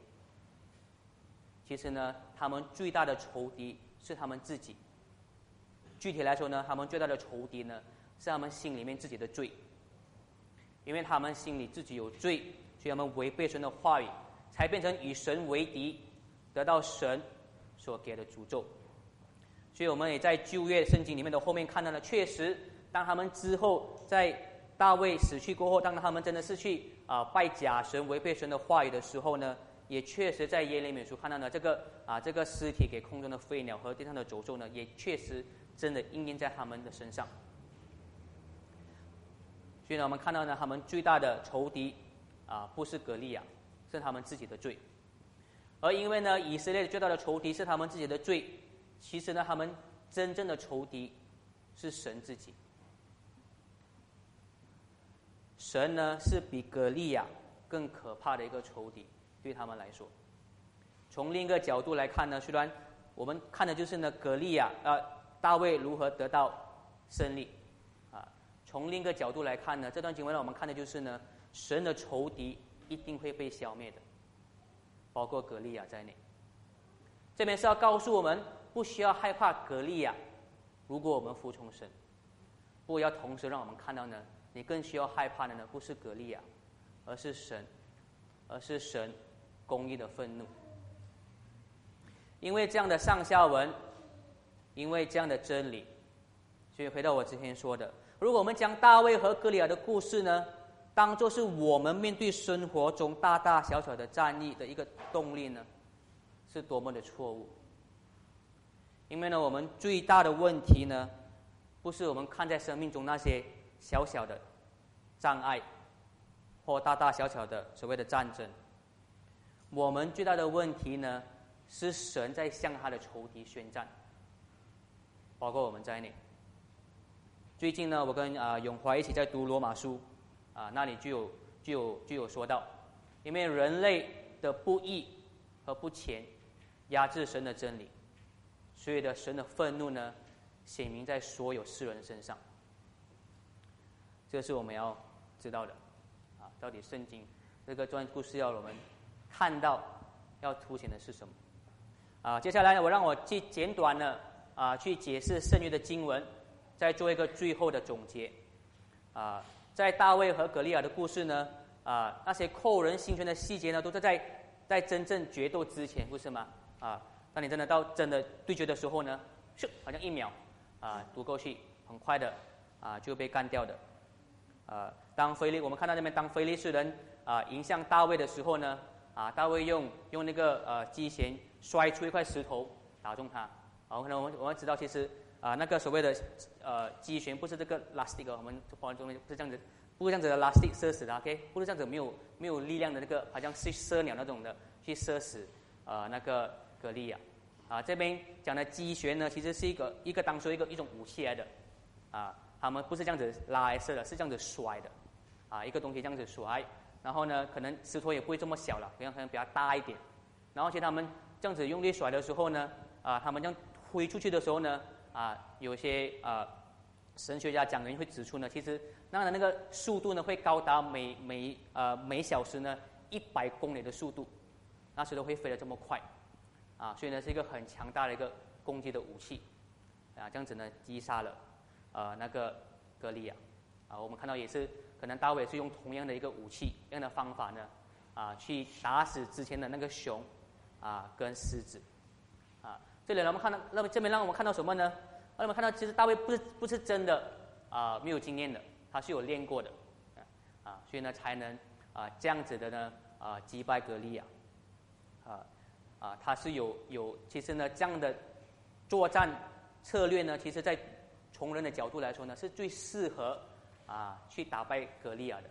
其实呢，他们最大的仇敌是他们自己。具体来说呢，他们最大的仇敌呢是他们心里面自己的罪，因为他们心里自己有罪，所以他们违背神的话语，才变成与神为敌，得到神所给的诅咒。所以我们也在旧约圣经里面的后面看到了，确实，当他们之后在大卫死去过后，当他们真的是去啊拜假神、违背神的话语的时候呢，也确实在耶利米书看到了这个啊这个尸体给空中的飞鸟和地上的走兽呢，也确实真的应验在他们的身上。所以呢，我们看到呢，他们最大的仇敌啊，不是格利亚，是他们自己的罪。而因为呢，以色列最大的仇敌是他们自己的罪，其实呢，他们真正的仇敌是神自己。神呢，是比格利亚更可怕的一个仇敌，对他们来说。从另一个角度来看呢，虽然我们看的就是呢，格利亚呃，大卫如何得到胜利啊。从另一个角度来看呢，这段经文让我们看的就是呢，神的仇敌一定会被消灭的，包括格利亚在内。这边是要告诉我们，不需要害怕格利亚，如果我们服从神。不过要同时让我们看到呢，你更需要害怕的呢，不是格利亚，而是神，而是神公义的愤怒。因为这样的上下文，因为这样的真理，所以回到我之前说的。如果我们将大卫和歌利亚的故事呢，当做是我们面对生活中大大小小的战役的一个动力呢，是多么的错误。因为呢，我们最大的问题呢，不是我们看在生命中那些小小的障碍，或大大小小的所谓的战争。我们最大的问题呢，是神在向他的仇敌宣战，包括我们在内。最近呢，我跟啊永华一起在读罗马书，啊那里就有就有就有说到，因为人类的不义和不虔压制神的真理，所以的神的愤怒呢显明在所有世人身上。这是我们要知道的，啊到底圣经这个段故事要我们看到要凸显的是什么？啊接下来我让我去简短的啊去解释剩余的经文。再做一个最后的总结，啊，在大卫和格利亚的故事呢，啊，那些扣人心弦的细节呢，都是在在真正决斗之前，不是吗？啊，当你真的到真的对决的时候呢，咻，好像一秒，啊，读过去，很快的，啊，就被干掉的，啊，当菲利，我们看到那边，当菲利士人啊迎向大卫的时候呢，啊，大卫用用那个呃机弦摔出一块石头打中他，好，可能我们我们知道其实。啊，那个所谓的呃机旋不是这个 lastic，我们华人中文不是这样子，不是这样子的 lastic 射死的，OK，不是这样子没有没有力量的那个，好像是射鸟那种的去射死呃那个格利亚。啊，这边讲的机旋呢，其实是一个一个当做一个一种武器来的，啊，他们不是这样子拉来射的，是这样子摔的，啊，一个东西这样子摔，然后呢，可能石头也不会这么小了，可能可能比较大一点，然后其实他们这样子用力甩的时候呢，啊，他们这样挥出去的时候呢。啊，有些啊，神学家讲人会指出呢，其实那样的那个速度呢，会高达每每呃每小时呢一百公里的速度，那时都会飞得这么快，啊，所以呢是一个很强大的一个攻击的武器，啊，这样子呢击杀了呃那个格利亚，啊，我们看到也是可能大卫是用同样的一个武器一样的方法呢，啊，去打死之前的那个熊，啊跟狮子。啊这里让，我们看到，那么这边让我们看到什么呢？让我们看到，其实大卫不是不是真的啊，没有经验的，他是有练过的，啊，所以呢，才能啊这样子的呢啊击败格利亚，啊啊，他是有有，其实呢，这样的作战策略呢，其实在从人的角度来说呢，是最适合啊去打败格利亚的，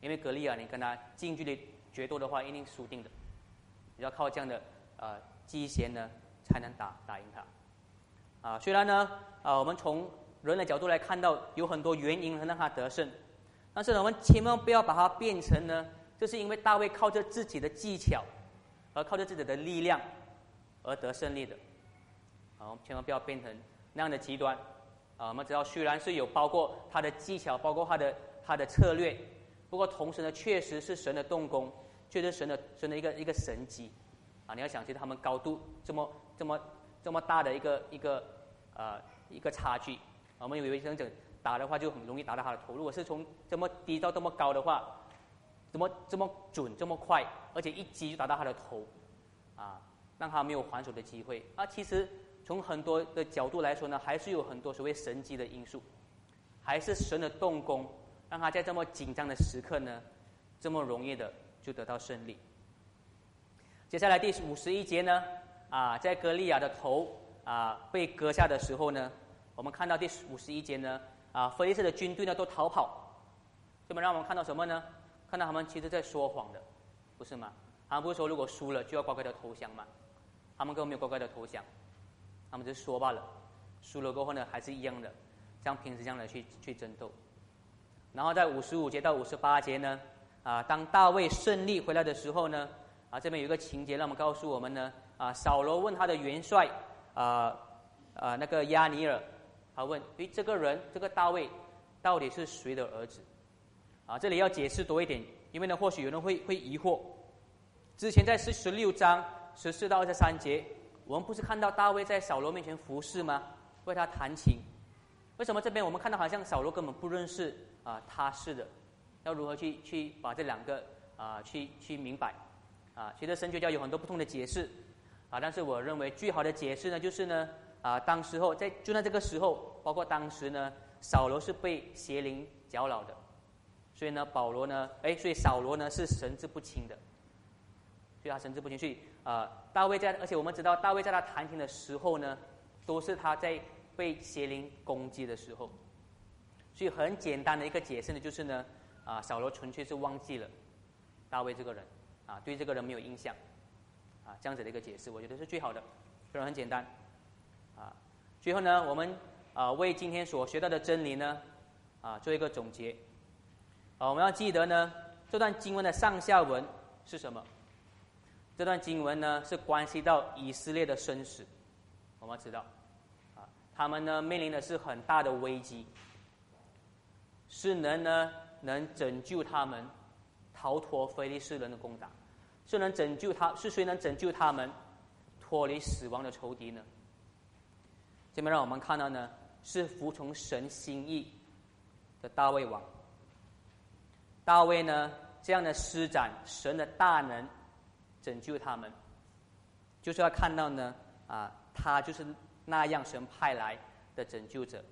因为格利亚你跟他近距离决斗的话，一定输定的，你要靠这样的呃机弦呢。才能打打赢他，啊，虽然呢，啊，我们从人的角度来看到有很多原因能让他得胜，但是呢，我们千万不要把它变成呢，就是因为大卫靠着自己的技巧，而靠着自己的力量而得胜利的，啊，我们千万不要变成那样的极端，啊，我们知道虽然是有包括他的技巧，包括他的他的策略，不过同时呢，确实是神的动工，确实神的神的一个一个神迹，啊，你要想，其实他们高度这么。这么这么大的一个一个呃一个差距，我们以为这样子打的话就很容易打到他的头。如果是从这么低到这么高的话，怎么这么准这么快，而且一击就打到他的头，啊，让他没有还手的机会。啊，其实从很多的角度来说呢，还是有很多所谓神迹的因素，还是神的动工，让他在这么紧张的时刻呢，这么容易的就得到胜利。接下来第五十一节呢？啊，在歌利亚的头啊被割下的时候呢，我们看到第五十一节呢，啊，菲利士的军队呢都逃跑，这么让我们看到什么呢？看到他们其实在说谎的，不是吗？他们不是说如果输了就要乖乖的投降吗？他们根本没有乖乖的投降，他们就说罢了。输了过后呢，还是一样的，像平时这样的去去争斗。然后在五十五节到五十八节呢，啊，当大卫胜利回来的时候呢，啊，这边有一个情节，让我们告诉我们呢，啊，扫罗问他的元帅，啊，啊，那个亚尼尔，他问，诶，这个人，这个大卫，到底是谁的儿子？啊，这里要解释多一点，因为呢，或许有人会会疑惑，之前在四十六章十四到二十三节，我们不是看到大卫在扫罗面前服侍吗？为他弹琴，为什么这边我们看到好像扫罗根本不认识啊他是的？要如何去去把这两个啊去去明白？啊，其实神学家有很多不同的解释，啊，但是我认为最好的解释呢，就是呢啊，当时候在就在这个时候，包括当时呢，扫罗是被邪灵搅扰的，所以呢，保罗呢，哎，所以扫罗呢是神志不清的，所以他神志不清，所以啊，大卫在，而且我们知道大卫在他弹琴的时候呢，都是他在。被邪灵攻击的时候，所以很简单的一个解释呢，就是呢，啊，扫罗纯粹是忘记了大卫这个人，啊，对这个人没有印象，啊，这样子的一个解释，我觉得是最好的，非常很简单，啊，最后呢，我们啊为今天所学到的真理呢，啊做一个总结，啊，我们要记得呢，这段经文的上下文是什么？这段经文呢是关系到以色列的生死，我们知道。啊他们呢面临的是很大的危机，是能呢能拯救他们逃脱非利士人的攻打，是能拯救他是谁能拯救他们脱离死亡的仇敌呢？这边让我们看到呢是服从神心意的大卫王，大卫呢这样的施展神的大能拯救他们，就是要看到呢啊他就是。那样神派来的拯救者，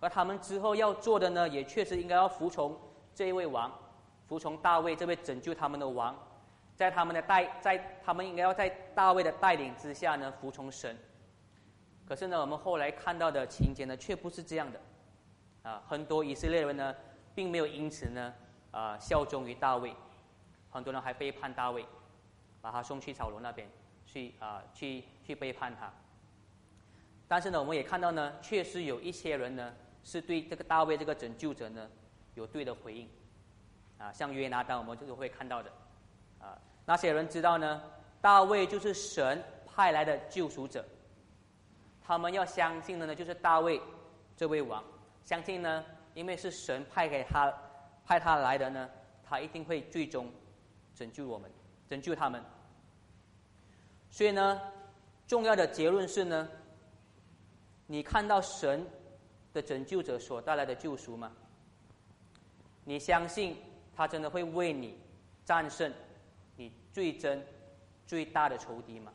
而他们之后要做的呢，也确实应该要服从这一位王，服从大卫这位拯救他们的王，在他们的带，在他们应该要在大卫的带领之下呢，服从神。可是呢，我们后来看到的情节呢，却不是这样的，啊，很多以色列人呢，并没有因此呢，啊，效忠于大卫，很多人还背叛大卫，把他送去草庐那边去啊，去去背叛他。但是呢，我们也看到呢，确实有一些人呢，是对这个大卫这个拯救者呢，有对的回应，啊，像约拿丹，我们就是会看到的，啊，那些人知道呢，大卫就是神派来的救赎者，他们要相信的呢，就是大卫这位王，相信呢，因为是神派给他派他来的呢，他一定会最终拯救我们，拯救他们。所以呢，重要的结论是呢。你看到神的拯救者所带来的救赎吗？你相信他真的会为你战胜你最真、最大的仇敌吗？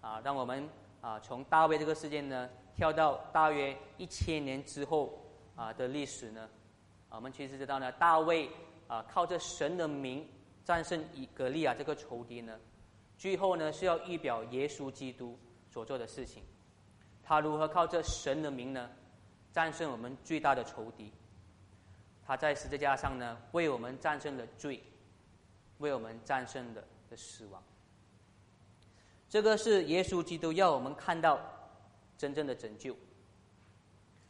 啊，让我们啊从大卫这个事件呢跳到大约一千年之后啊的历史呢，我们其实知道呢，大卫啊靠着神的名战胜以格利亚这个仇敌呢，最后呢是要预表耶稣基督所做的事情。他如何靠这神的名呢，战胜我们最大的仇敌？他在十字架上呢，为我们战胜了罪，为我们战胜了的死亡。这个是耶稣基督要我们看到真正的拯救。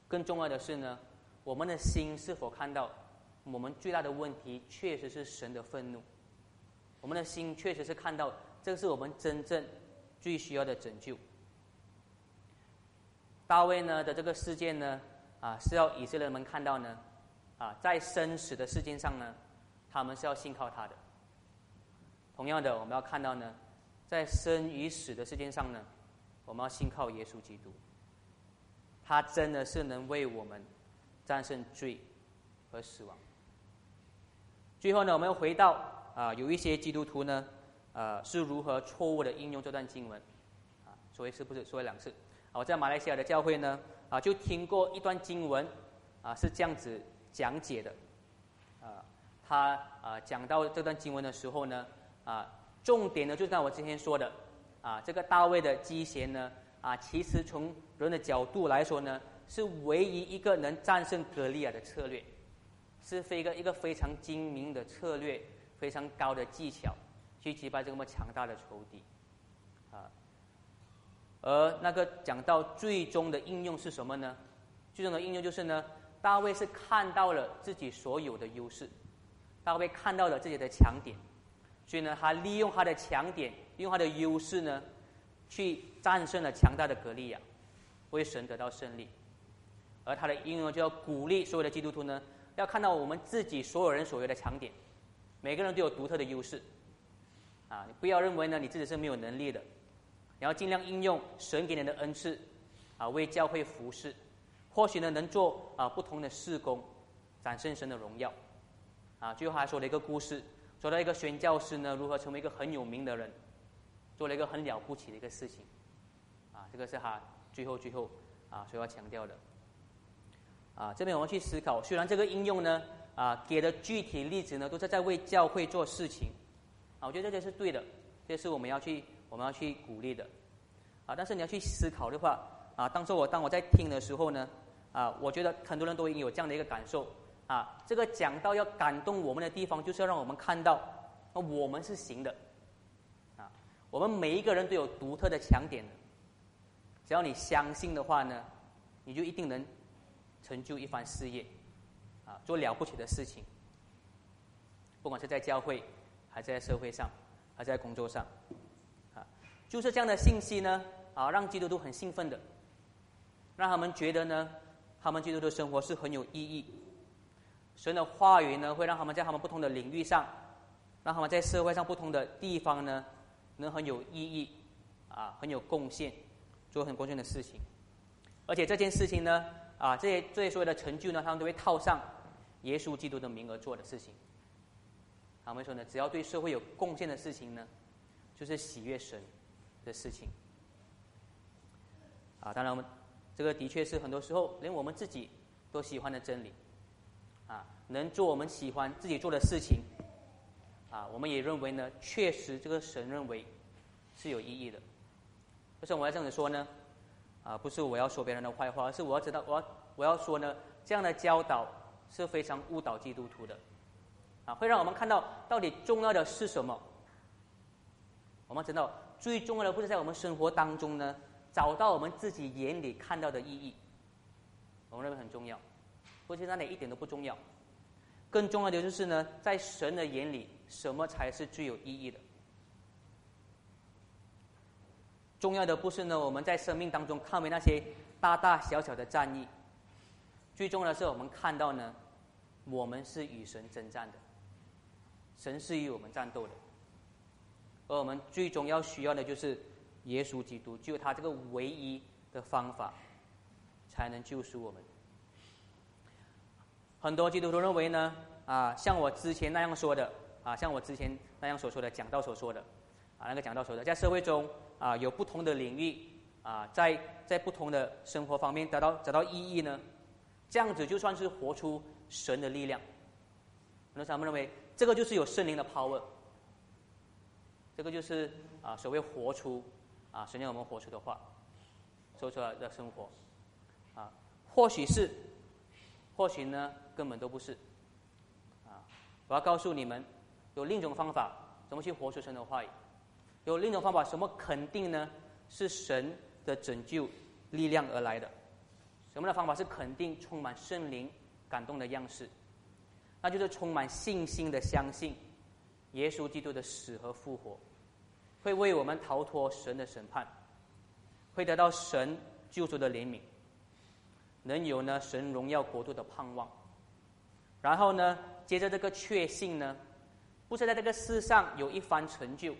更重要的是呢，我们的心是否看到我们最大的问题确实是神的愤怒？我们的心确实是看到这是我们真正最需要的拯救。大卫呢的这个事件呢，啊是要以色列人们看到呢，啊在生死的事件上呢，他们是要信靠他的。同样的，我们要看到呢，在生与死的事件上呢，我们要信靠耶稣基督。他真的是能为我们战胜罪和死亡。最后呢，我们又回到啊，有一些基督徒呢，呃是如何错误的应用这段经文，啊，所谓是不是说两次？我在马来西亚的教会呢，啊，就听过一段经文，啊，是这样子讲解的，啊，他啊讲到这段经文的时候呢，啊，重点呢就像我之前说的，啊，这个大卫的基弦呢，啊，其实从人的角度来说呢，是唯一一个能战胜格利亚的策略，是非一个一个非常精明的策略，非常高的技巧，去击败这么强大的仇敌，啊。而那个讲到最终的应用是什么呢？最终的应用就是呢，大卫是看到了自己所有的优势，大卫看到了自己的强点，所以呢，他利用他的强点，利用他的优势呢，去战胜了强大的格利亚，为神得到胜利。而他的应用就要鼓励所有的基督徒呢，要看到我们自己所有人所有的强点，每个人都有独特的优势，啊，你不要认为呢你自己是没有能力的，你要尽量应用神给你的恩赐，啊，为教会服侍。或许呢，能做啊不同的事工，展现神的荣耀。啊，最后还说了一个故事，说到一个宣教师呢，如何成为一个很有名的人，做了一个很了不起的一个事情。啊，这个是他最后最后啊所要强调的。啊，这边我们去思考，虽然这个应用呢，啊给的具体例子呢，都是在为教会做事情。啊，我觉得这些是对的，这是我们要去我们要去鼓励的。啊，但是你要去思考的话，啊，当时我当我在听的时候呢。啊，我觉得很多人都已经有这样的一个感受啊。这个讲到要感动我们的地方，就是要让我们看到，那我们是行的，啊，我们每一个人都有独特的强点。只要你相信的话呢，你就一定能成就一番事业，做了不起的事情。不管是在教会，还是在社会上，还是在工作上，啊，就是这样的信息呢，啊，让基督徒很兴奋的，让他们觉得呢。他们基督的生活是很有意义，神的话语呢，会让他们在他们不同的领域上，让他们在社会上不同的地方呢，能很有意义，啊，很有贡献，做很贡献的事情。而且这件事情呢，啊，这些这些所有的成就呢，他们都会套上耶稣基督的名而做的事情。他们说呢，只要对社会有贡献的事情呢，就是喜悦神的事情。啊，当然我们。这个的确是很多时候连我们自己都喜欢的真理，啊，能做我们喜欢自己做的事情，啊，我们也认为呢，确实这个神认为是有意义的。为什么我要这样子说呢？啊，不是我要说别人的坏话，而是我要知道，我要我要说呢，这样的教导是非常误导基督徒的，啊，会让我们看到到底重要的是什么。我们知道最重要的不是在我们生活当中呢。找到我们自己眼里看到的意义，我们认为很重要。不其那里一点都不重要。更重要的就是呢，在神的眼里，什么才是最有意义的？重要的不是呢，我们在生命当中看为那些大大小小的战役。最重要的是，我们看到呢，我们是与神征战的，神是与我们战斗的，而我们最终要需要的就是。耶稣基督，只有他这个唯一的方法，才能救赎我们。很多基督徒认为呢，啊，像我之前那样说的，啊，像我之前那样所说的讲道所说的，啊，那个讲道说的，在社会中啊，有不同的领域，啊，在在不同的生活方面得到得到意义呢，这样子就算是活出神的力量。很多他们认为，这个就是有圣灵的 power，这个就是啊，所谓活出。啊，神让我们活出的话，说出来的生活，啊，或许是，或许呢，根本都不是，啊，我要告诉你们，有另一种方法，怎么去活出神的话语？有另一种方法，什么肯定呢？是神的拯救力量而来的。什么的方法是肯定充满圣灵感动的样式？那就是充满信心的相信耶稣基督的死和复活。会为我们逃脱神的审判，会得到神救赎的怜悯，能有呢神荣耀国度的盼望。然后呢，接着这个确信呢，不是在这个世上有一番成就，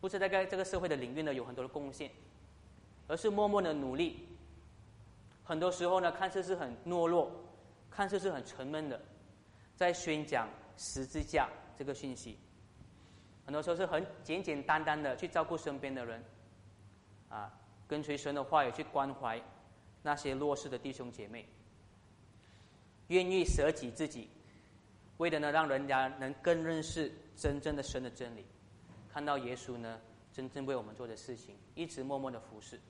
不是在这个这个社会的领域呢有很多的贡献，而是默默的努力。很多时候呢，看似是很懦弱，看似是很沉闷的，在宣讲十字架这个讯息。很多时候是很简简单单的去照顾身边的人，啊，跟随神的话语去关怀那些弱势的弟兄姐妹，愿意舍己自己，为的呢让人家能更认识真正的神的真理，看到耶稣呢真正为我们做的事情，一直默默的服侍。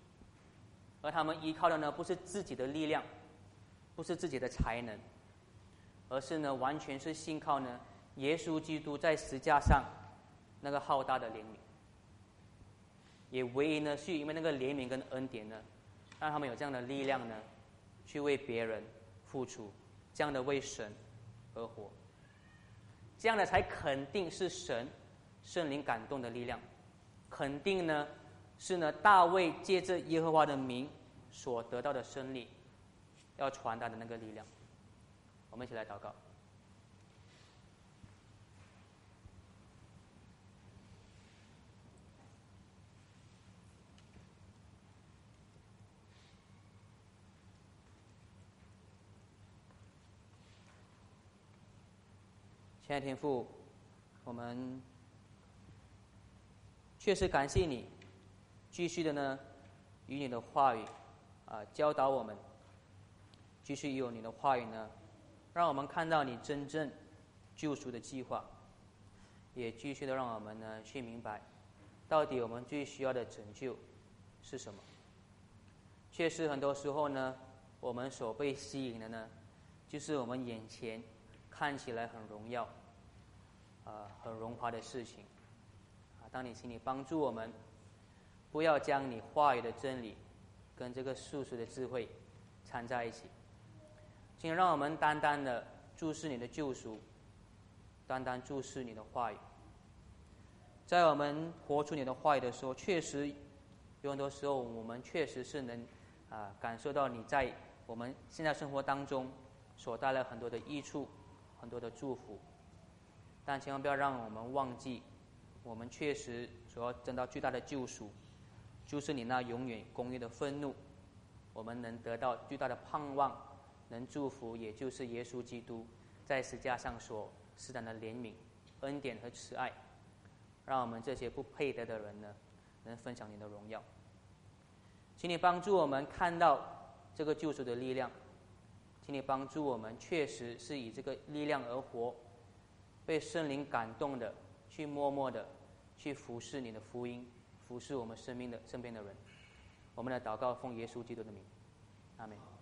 而他们依靠的呢，不是自己的力量，不是自己的才能，而是呢，完全是信靠呢，耶稣基督在石架上那个浩大的怜悯。也唯一呢，是因为那个怜悯跟恩典呢，让他们有这样的力量呢，去为别人付出，这样的为神而活，这样的才肯定是神圣灵感动的力量，肯定呢。是呢，大卫借着耶和华的名所得到的胜利，要传达的那个力量。我们一起来祷告。亲爱的天父，我们确实感谢你。继续的呢，与你的话语啊教导我们，继续用你的话语呢，让我们看到你真正救赎的计划，也继续的让我们呢去明白，到底我们最需要的拯救是什么。确实，很多时候呢，我们所被吸引的呢，就是我们眼前看起来很荣耀、啊很荣华的事情。啊，当你请你帮助我们。不要将你话语的真理跟这个世俗的智慧掺在一起，请让我们单单的注视你的救赎，单单注视你的话语。在我们活出你的话语的时候，确实有很多时候，我们确实是能啊感受到你在我们现在生活当中所带来很多的益处，很多的祝福。但千万不要让我们忘记，我们确实所要得到巨大的救赎。就是你那永远公义的愤怒，我们能得到巨大的盼望，能祝福，也就是耶稣基督在十字架上所施展的怜悯、恩典和慈爱，让我们这些不配得的人呢，能分享你的荣耀。请你帮助我们看到这个救赎的力量，请你帮助我们确实是以这个力量而活，被圣灵感动的去默默的去服侍你的福音。俯视我们生命的身边的人，我们来祷告，奉耶稣基督的名，阿门。